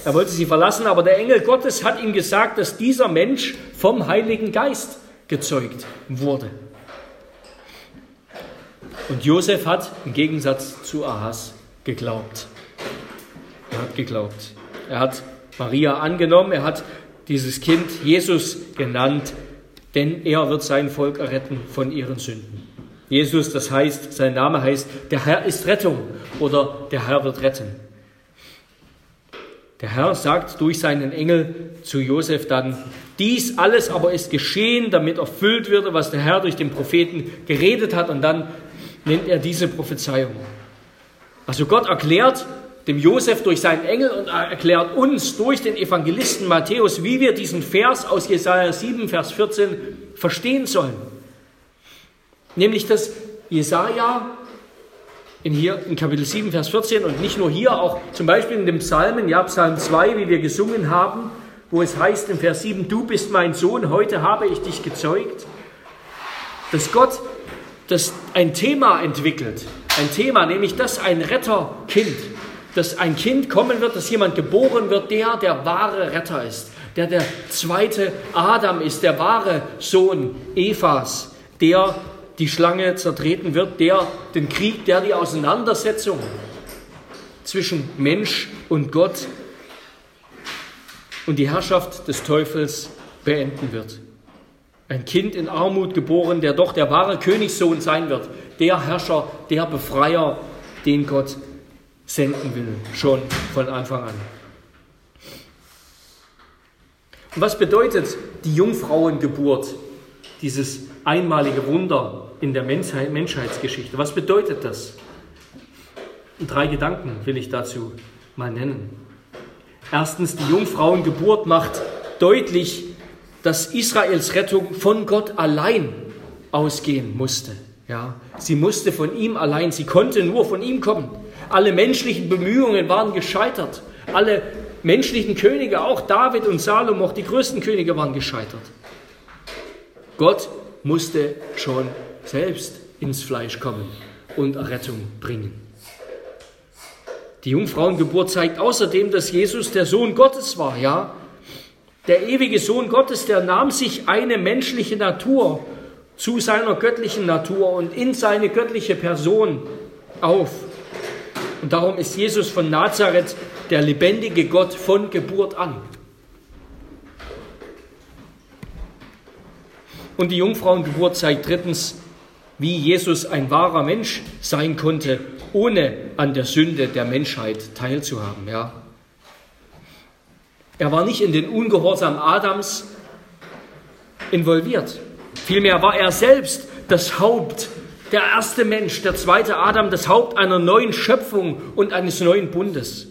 Er wollte sie verlassen, aber der Engel Gottes hat ihm gesagt, dass dieser Mensch vom Heiligen Geist gezeugt wurde. Und Josef hat im Gegensatz zu Ahas geglaubt. Er hat geglaubt. Er hat Maria angenommen, er hat dieses Kind Jesus genannt, denn er wird sein Volk erretten von ihren Sünden. Jesus, das heißt, sein Name heißt, der Herr ist Rettung oder der Herr wird retten. Der Herr sagt durch seinen Engel zu Josef dann, dies alles aber ist geschehen, damit erfüllt würde, was der Herr durch den Propheten geredet hat. Und dann nennt er diese Prophezeiung. Also Gott erklärt dem Josef durch seinen Engel und erklärt uns durch den Evangelisten Matthäus, wie wir diesen Vers aus Jesaja 7, Vers 14 verstehen sollen. Nämlich, dass Jesaja in hier in Kapitel 7, Vers 14 und nicht nur hier, auch zum Beispiel in dem Psalmen, ja, Psalm 2, wie wir gesungen haben, wo es heißt in Vers 7, du bist mein Sohn, heute habe ich dich gezeugt, dass Gott das ein Thema entwickelt, ein Thema, nämlich dass ein Retterkind, dass ein Kind kommen wird, dass jemand geboren wird, der der wahre Retter ist, der der zweite Adam ist, der wahre Sohn Evas, der die Schlange zertreten wird, der den Krieg, der die Auseinandersetzung zwischen Mensch und Gott und die Herrschaft des Teufels beenden wird. Ein Kind in Armut geboren, der doch der wahre Königssohn sein wird, der Herrscher, der Befreier, den Gott senden will, schon von Anfang an. Und was bedeutet die Jungfrauengeburt, dieses einmalige Wunder in der Menschheitsgeschichte? Was bedeutet das? Drei Gedanken will ich dazu mal nennen. Erstens, die Jungfrauengeburt macht deutlich, dass Israels Rettung von Gott allein ausgehen musste. Ja, sie musste von ihm allein, sie konnte nur von ihm kommen. Alle menschlichen Bemühungen waren gescheitert. Alle menschlichen Könige, auch David und Salomo, auch die größten Könige waren gescheitert. Gott musste schon selbst ins Fleisch kommen und Errettung bringen. Die Jungfrauengeburt zeigt außerdem, dass Jesus der Sohn Gottes war, ja. Der ewige Sohn Gottes, der nahm sich eine menschliche Natur zu seiner göttlichen Natur und in seine göttliche Person auf. Und darum ist Jesus von Nazareth der lebendige Gott von Geburt an. Und die Jungfrauengeburt zeigt drittens, wie Jesus ein wahrer Mensch sein konnte, ohne an der Sünde der Menschheit teilzuhaben. Ja. Er war nicht in den Ungehorsam Adams involviert. Vielmehr war er selbst das Haupt, der erste Mensch, der zweite Adam, das Haupt einer neuen Schöpfung und eines neuen Bundes.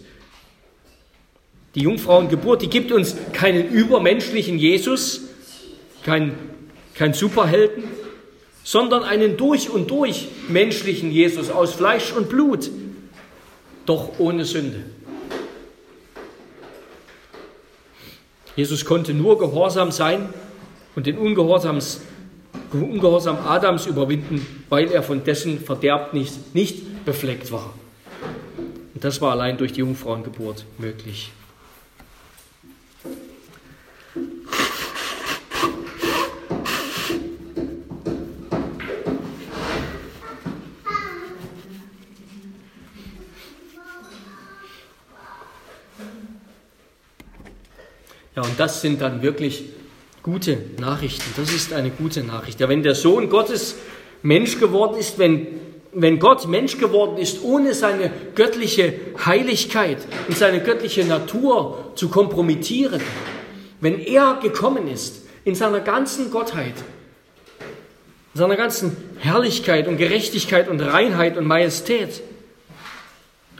Die Jungfrauengeburt, die gibt uns keinen übermenschlichen Jesus, keinen kein Superhelden, sondern einen durch und durch menschlichen Jesus aus Fleisch und Blut, doch ohne Sünde. Jesus konnte nur gehorsam sein und den Ungehorsams, Ungehorsam Adams überwinden, weil er von dessen Verderb nicht, nicht befleckt war. Und das war allein durch die Jungfrauengeburt möglich. Ja, und das sind dann wirklich gute Nachrichten. Das ist eine gute Nachricht. Ja, wenn der Sohn Gottes Mensch geworden ist, wenn, wenn Gott Mensch geworden ist, ohne seine göttliche Heiligkeit und seine göttliche Natur zu kompromittieren, wenn er gekommen ist in seiner ganzen Gottheit, in seiner ganzen Herrlichkeit und Gerechtigkeit und Reinheit und Majestät,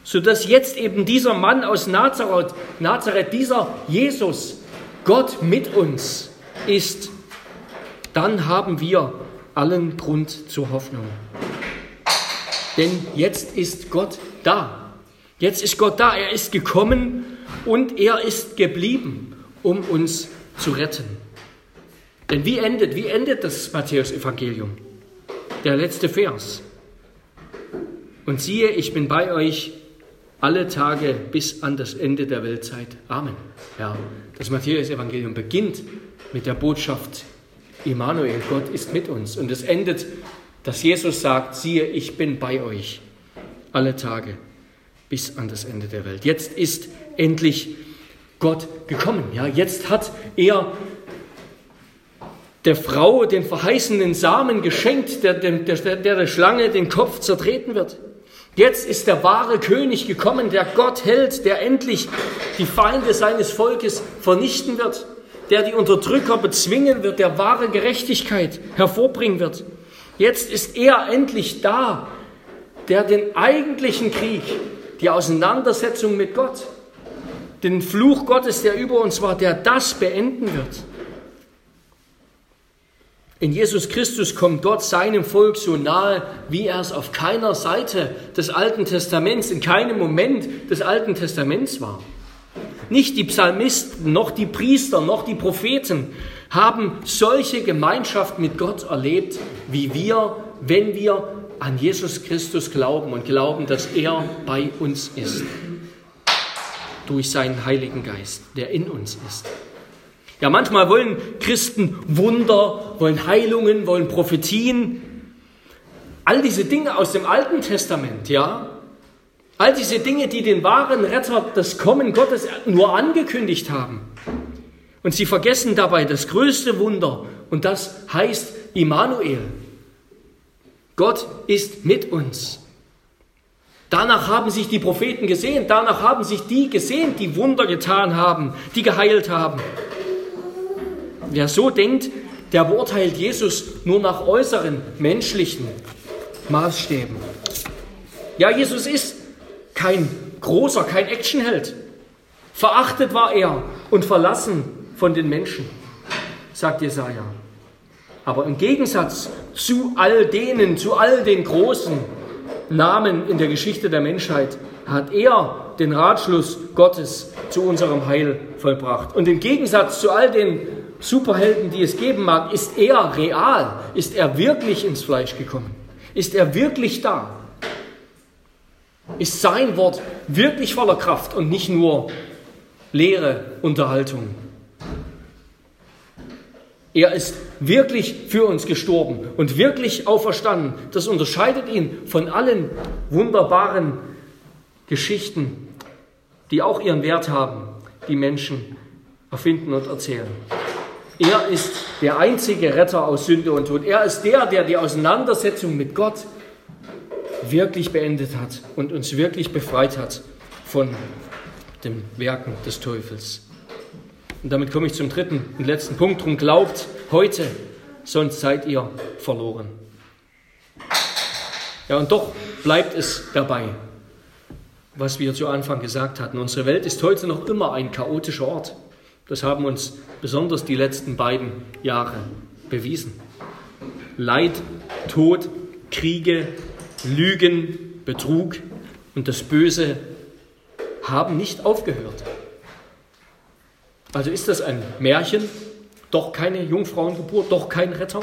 sodass jetzt eben dieser Mann aus Nazareth, Nazareth, dieser Jesus, Gott mit uns ist, dann haben wir allen Grund zur Hoffnung. Denn jetzt ist Gott da. Jetzt ist Gott da. Er ist gekommen und er ist geblieben, um uns zu retten. Denn wie endet, wie endet das Matthäus-Evangelium? Der letzte Vers. Und siehe, ich bin bei euch alle Tage bis an das Ende der Weltzeit. Amen. Ja, das Matthäus-Evangelium beginnt mit der Botschaft Immanuel, Gott ist mit uns. Und es endet, dass Jesus sagt, siehe, ich bin bei euch alle Tage bis an das Ende der Welt. Jetzt ist endlich Gott gekommen. Ja, jetzt hat er der Frau den verheißenen Samen geschenkt, der, der, der der Schlange den Kopf zertreten wird. Jetzt ist der wahre König gekommen, der Gott hält, der endlich die Feinde seines Volkes vernichten wird der die Unterdrücker bezwingen wird, der wahre Gerechtigkeit hervorbringen wird. Jetzt ist er endlich da, der den eigentlichen Krieg, die Auseinandersetzung mit Gott, den Fluch Gottes, der über uns war, der das beenden wird. In Jesus Christus kommt Gott seinem Volk so nahe, wie er es auf keiner Seite des Alten Testaments, in keinem Moment des Alten Testaments war. Nicht die Psalmisten, noch die Priester, noch die Propheten haben solche Gemeinschaft mit Gott erlebt, wie wir, wenn wir an Jesus Christus glauben und glauben, dass er bei uns ist. Durch seinen Heiligen Geist, der in uns ist. Ja, manchmal wollen Christen Wunder, wollen Heilungen, wollen Prophetien. All diese Dinge aus dem Alten Testament, ja, All diese Dinge, die den wahren Retter, das Kommen Gottes nur angekündigt haben. Und sie vergessen dabei das größte Wunder und das heißt Immanuel. Gott ist mit uns. Danach haben sich die Propheten gesehen, danach haben sich die gesehen, die Wunder getan haben, die geheilt haben. Wer so denkt, der beurteilt Jesus nur nach äußeren menschlichen Maßstäben. Ja, Jesus ist kein großer, kein Actionheld. Verachtet war er und verlassen von den Menschen, sagt Jesaja. Aber im Gegensatz zu all denen, zu all den großen Namen in der Geschichte der Menschheit, hat er den Ratschluss Gottes zu unserem Heil vollbracht. Und im Gegensatz zu all den Superhelden, die es geben mag, ist er real, ist er wirklich ins Fleisch gekommen, ist er wirklich da ist sein Wort wirklich voller Kraft und nicht nur leere Unterhaltung. Er ist wirklich für uns gestorben und wirklich auferstanden. Das unterscheidet ihn von allen wunderbaren Geschichten, die auch ihren Wert haben, die Menschen erfinden und erzählen. Er ist der einzige Retter aus Sünde und Tod. Er ist der, der die Auseinandersetzung mit Gott wirklich beendet hat und uns wirklich befreit hat von den Werken des Teufels. Und damit komme ich zum dritten und letzten Punkt. Drum glaubt heute, sonst seid ihr verloren. Ja, und doch bleibt es dabei, was wir zu Anfang gesagt hatten. Unsere Welt ist heute noch immer ein chaotischer Ort. Das haben uns besonders die letzten beiden Jahre bewiesen. Leid, Tod, Kriege, Lügen, Betrug und das Böse haben nicht aufgehört. Also ist das ein Märchen, doch keine Jungfrauengeburt, doch kein Retter,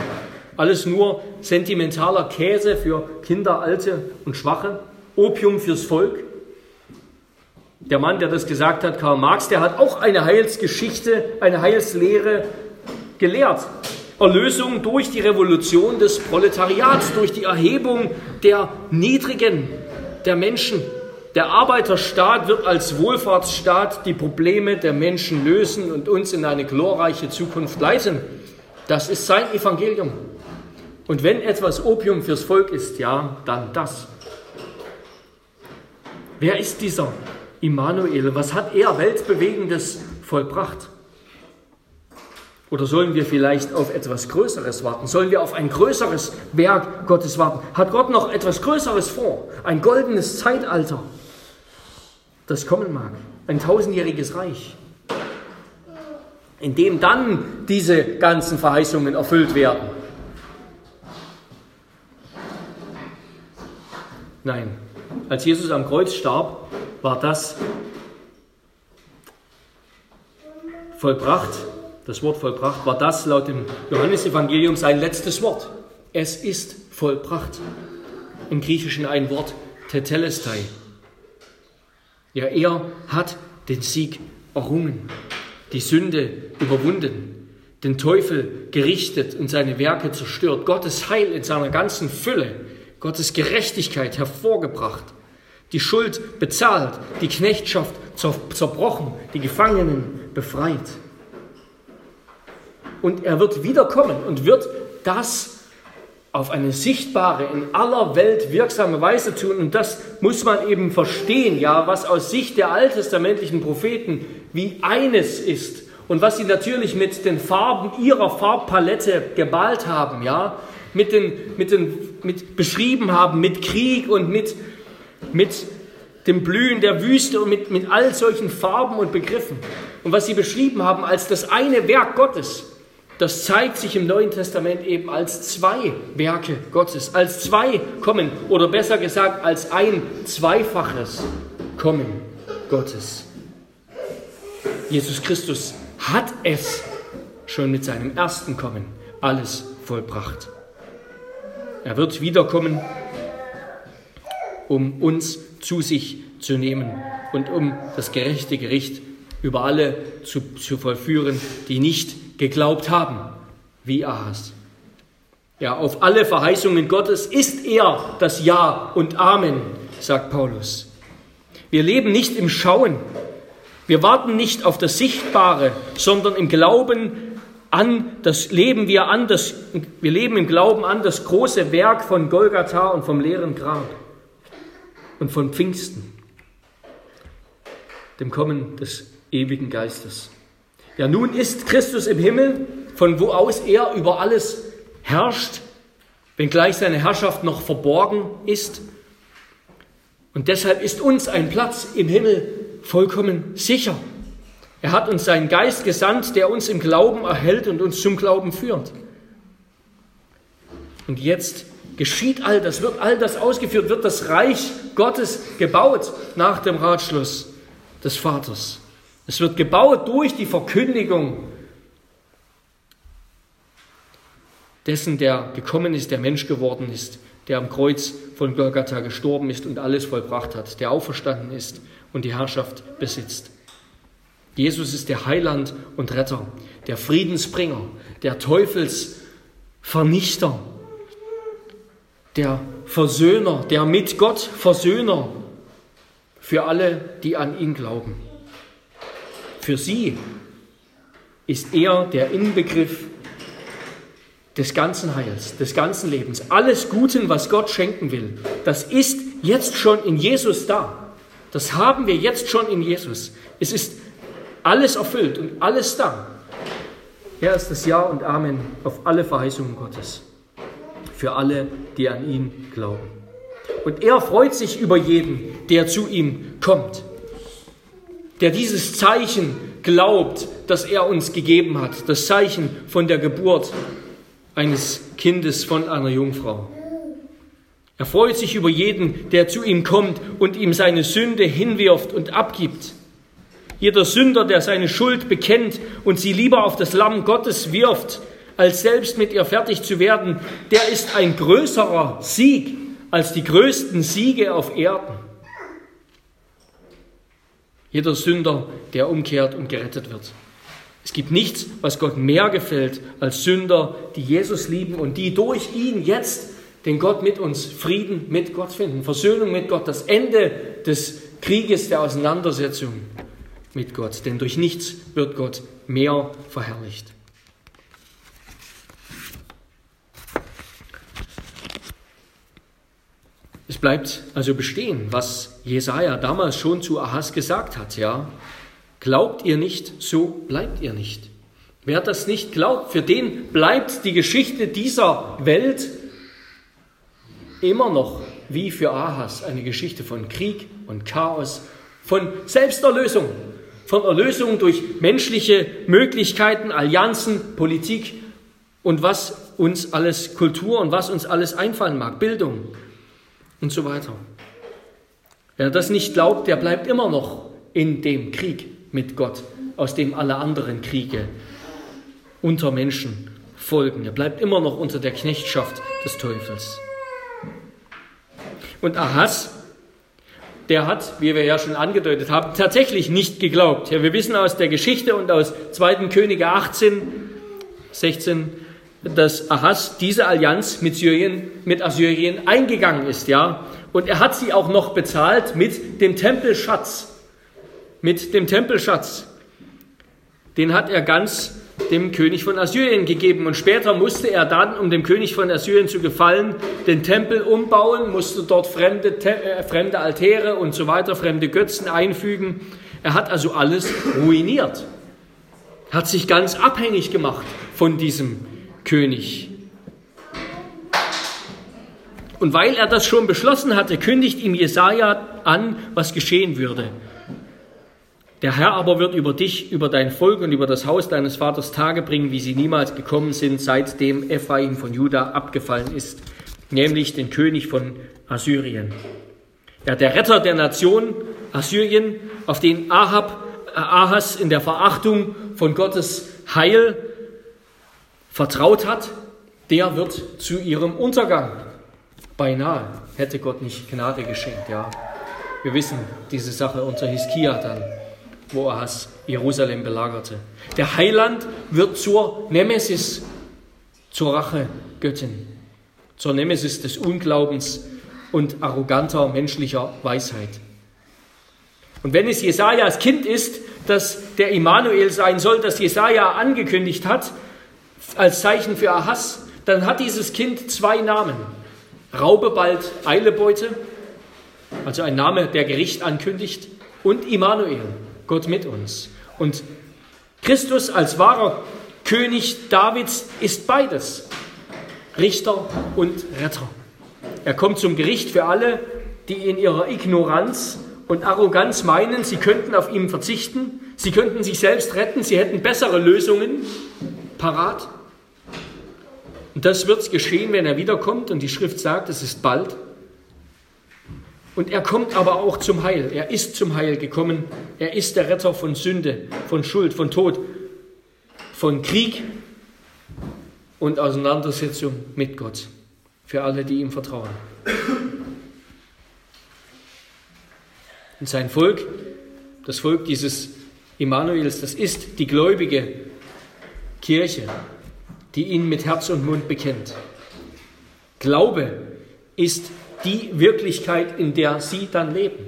alles nur sentimentaler Käse für Kinder, Alte und Schwache, Opium fürs Volk. Der Mann, der das gesagt hat, Karl Marx, der hat auch eine Heilsgeschichte, eine Heilslehre gelehrt. Erlösung durch die Revolution des Proletariats, durch die Erhebung der Niedrigen, der Menschen, der Arbeiterstaat wird als Wohlfahrtsstaat die Probleme der Menschen lösen und uns in eine glorreiche Zukunft leiten. Das ist sein Evangelium. Und wenn etwas Opium fürs Volk ist, ja, dann das. Wer ist dieser Immanuel? Was hat er Weltbewegendes vollbracht? Oder sollen wir vielleicht auf etwas Größeres warten? Sollen wir auf ein größeres Werk Gottes warten? Hat Gott noch etwas Größeres vor? Ein goldenes Zeitalter, das kommen mag. Ein tausendjähriges Reich, in dem dann diese ganzen Verheißungen erfüllt werden. Nein, als Jesus am Kreuz starb, war das vollbracht das Wort vollbracht, war das laut dem Johannesevangelium sein letztes Wort. Es ist vollbracht. Im Griechischen ein Wort, tetelestai. Ja, er hat den Sieg errungen, die Sünde überwunden, den Teufel gerichtet und seine Werke zerstört, Gottes Heil in seiner ganzen Fülle, Gottes Gerechtigkeit hervorgebracht, die Schuld bezahlt, die Knechtschaft zerbrochen, die Gefangenen befreit. Und er wird wiederkommen und wird das auf eine sichtbare, in aller Welt wirksame Weise tun. Und das muss man eben verstehen, ja, was aus Sicht der alttestamentlichen Propheten wie eines ist und was sie natürlich mit den Farben ihrer Farbpalette gemalt haben, ja, mit den, mit den, mit beschrieben haben, mit Krieg und mit, mit dem Blühen der Wüste und mit, mit all solchen Farben und Begriffen. Und was sie beschrieben haben als das eine Werk Gottes, das zeigt sich im Neuen Testament eben als zwei Werke Gottes, als zwei Kommen oder besser gesagt als ein zweifaches Kommen Gottes. Jesus Christus hat es schon mit seinem ersten Kommen alles vollbracht. Er wird wiederkommen, um uns zu sich zu nehmen und um das gerechte Gericht über alle zu, zu vollführen, die nicht geglaubt haben, wie Ahas. Ja, auf alle Verheißungen Gottes ist er das Ja und Amen, sagt Paulus. Wir leben nicht im Schauen. Wir warten nicht auf das Sichtbare, sondern im Glauben an das leben wir an das wir leben im Glauben an das große Werk von Golgatha und vom leeren Grab und von Pfingsten, dem Kommen des ewigen Geistes. Ja, nun ist Christus im Himmel, von wo aus er über alles herrscht, wenngleich seine Herrschaft noch verborgen ist. Und deshalb ist uns ein Platz im Himmel vollkommen sicher. Er hat uns seinen Geist gesandt, der uns im Glauben erhält und uns zum Glauben führt. Und jetzt geschieht all das, wird all das ausgeführt, wird das Reich Gottes gebaut nach dem Ratschluss des Vaters. Es wird gebaut durch die Verkündigung dessen, der gekommen ist, der Mensch geworden ist, der am Kreuz von Golgatha gestorben ist und alles vollbracht hat, der auferstanden ist und die Herrschaft besitzt. Jesus ist der Heiland und Retter, der Friedensbringer, der Teufelsvernichter, der Versöhner, der mit Gott Versöhner für alle, die an ihn glauben. Für sie ist er der Inbegriff des ganzen Heils, des ganzen Lebens. Alles Guten, was Gott schenken will, das ist jetzt schon in Jesus da. Das haben wir jetzt schon in Jesus. Es ist alles erfüllt und alles da. Er ist das Ja und Amen auf alle Verheißungen Gottes. Für alle, die an ihn glauben. Und er freut sich über jeden, der zu ihm kommt der dieses Zeichen glaubt, das er uns gegeben hat, das Zeichen von der Geburt eines Kindes von einer Jungfrau. Er freut sich über jeden, der zu ihm kommt und ihm seine Sünde hinwirft und abgibt. Jeder Sünder, der seine Schuld bekennt und sie lieber auf das Lamm Gottes wirft, als selbst mit ihr fertig zu werden, der ist ein größerer Sieg als die größten Siege auf Erden. Jeder Sünder, der umkehrt und gerettet wird. Es gibt nichts, was Gott mehr gefällt als Sünder, die Jesus lieben und die durch ihn jetzt den Gott mit uns, Frieden mit Gott finden, Versöhnung mit Gott, das Ende des Krieges, der Auseinandersetzung mit Gott. Denn durch nichts wird Gott mehr verherrlicht. Es bleibt also bestehen, was Jesaja damals schon zu Ahas gesagt hat, ja. Glaubt ihr nicht, so bleibt ihr nicht. Wer das nicht glaubt, für den bleibt die Geschichte dieser Welt immer noch wie für Ahas eine Geschichte von Krieg und Chaos, von Selbsterlösung, von Erlösung durch menschliche Möglichkeiten, Allianzen, Politik und was uns alles Kultur und was uns alles einfallen mag, Bildung und so weiter. Wer das nicht glaubt, der bleibt immer noch in dem Krieg mit Gott, aus dem alle anderen Kriege unter Menschen folgen. Er bleibt immer noch unter der Knechtschaft des Teufels. Und Ahas, der hat, wie wir ja schon angedeutet haben, tatsächlich nicht geglaubt. Ja, wir wissen aus der Geschichte und aus 2. Könige 18, 16, dass Ahas diese Allianz mit Syrien, mit Assyrien eingegangen ist, ja. Und er hat sie auch noch bezahlt mit dem Tempelschatz. Mit dem Tempelschatz. Den hat er ganz dem König von Assyrien gegeben. Und später musste er dann, um dem König von Assyrien zu gefallen, den Tempel umbauen, musste dort fremde, äh, fremde Altäre und so weiter, fremde Götzen einfügen. Er hat also alles ruiniert, hat sich ganz abhängig gemacht von diesem König. Und weil er das schon beschlossen hatte, kündigt ihm Jesaja an, was geschehen würde. Der Herr aber wird über dich, über dein Volk und über das Haus deines Vaters Tage bringen, wie sie niemals gekommen sind, seitdem Ephraim von Juda abgefallen ist, nämlich den König von Assyrien. Ja, der Retter der Nation Assyrien, auf den Ahab, äh, Ahas in der Verachtung von Gottes Heil vertraut hat, der wird zu ihrem Untergang. Beinahe hätte Gott nicht Gnade geschenkt, ja. Wir wissen diese Sache unter Hiskia dann wo Ahas Jerusalem belagerte. Der Heiland wird zur Nemesis, zur Rachegöttin, zur Nemesis des Unglaubens und arroganter menschlicher Weisheit. Und wenn es Jesajas Kind ist, dass der Immanuel sein soll, das Jesaja angekündigt hat, als Zeichen für Ahas, dann hat dieses Kind zwei Namen. Raube bald Eilebeute, also ein Name, der Gericht ankündigt, und Immanuel, Gott mit uns. Und Christus als wahrer König Davids ist beides, Richter und Retter. Er kommt zum Gericht für alle, die in ihrer Ignoranz und Arroganz meinen, sie könnten auf ihn verzichten, sie könnten sich selbst retten, sie hätten bessere Lösungen parat. Und das wird geschehen, wenn er wiederkommt und die Schrift sagt, es ist bald. Und er kommt aber auch zum Heil. Er ist zum Heil gekommen. Er ist der Retter von Sünde, von Schuld, von Tod, von Krieg und Auseinandersetzung mit Gott. Für alle, die ihm vertrauen. Und sein Volk, das Volk dieses Immanuels, das ist die gläubige Kirche, die ihn mit Herz und Mund bekennt. Glaube ist die Wirklichkeit, in der sie dann leben,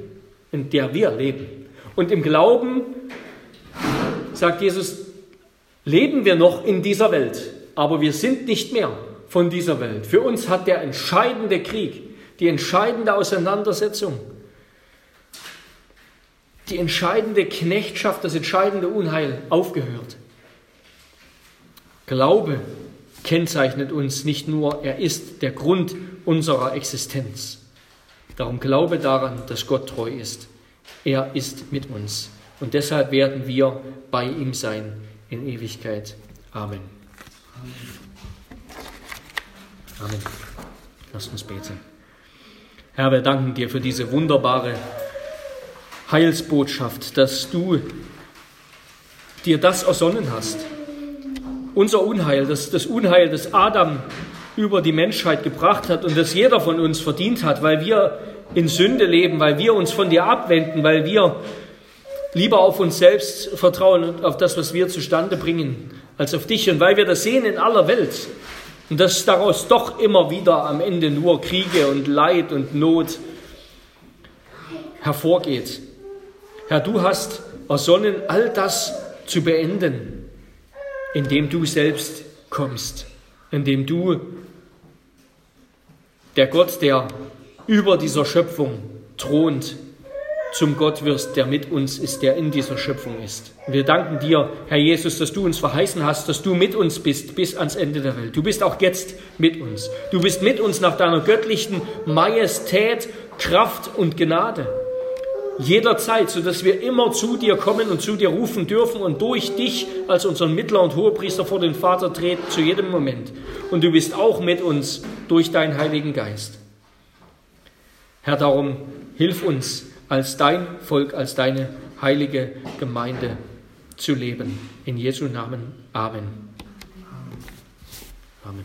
in der wir leben. Und im Glauben, sagt Jesus, leben wir noch in dieser Welt, aber wir sind nicht mehr von dieser Welt. Für uns hat der entscheidende Krieg, die entscheidende Auseinandersetzung, die entscheidende Knechtschaft, das entscheidende Unheil aufgehört. Glaube kennzeichnet uns nicht nur, er ist der Grund unserer Existenz. Darum glaube daran, dass Gott treu ist. Er ist mit uns. Und deshalb werden wir bei ihm sein in Ewigkeit. Amen. Amen. Lass uns beten. Herr, wir danken dir für diese wunderbare Heilsbotschaft, dass du dir das ersonnen hast. Unser Unheil, das, das Unheil, das Adam über die Menschheit gebracht hat und das jeder von uns verdient hat, weil wir in Sünde leben, weil wir uns von dir abwenden, weil wir lieber auf uns selbst vertrauen und auf das, was wir zustande bringen, als auf dich und weil wir das sehen in aller Welt und dass daraus doch immer wieder am Ende nur Kriege und Leid und Not hervorgeht. Herr, du hast ersonnen, all das zu beenden, indem du selbst kommst, indem du, der Gott, der über dieser Schöpfung thront, zum Gott wirst, der mit uns ist, der in dieser Schöpfung ist. wir danken dir, Herr Jesus, dass du uns verheißen hast, dass du mit uns bist bis ans Ende der Welt. Du bist auch jetzt mit uns. Du bist mit uns nach deiner göttlichen Majestät, Kraft und Gnade jederzeit, sodass wir immer zu dir kommen und zu dir rufen dürfen und durch dich als unseren Mittler und Hohepriester vor den Vater treten zu jedem Moment. Und du bist auch mit uns durch deinen Heiligen Geist. Herr, darum hilf uns als dein Volk, als deine heilige Gemeinde zu leben. In Jesu Namen. Amen. Amen. Amen.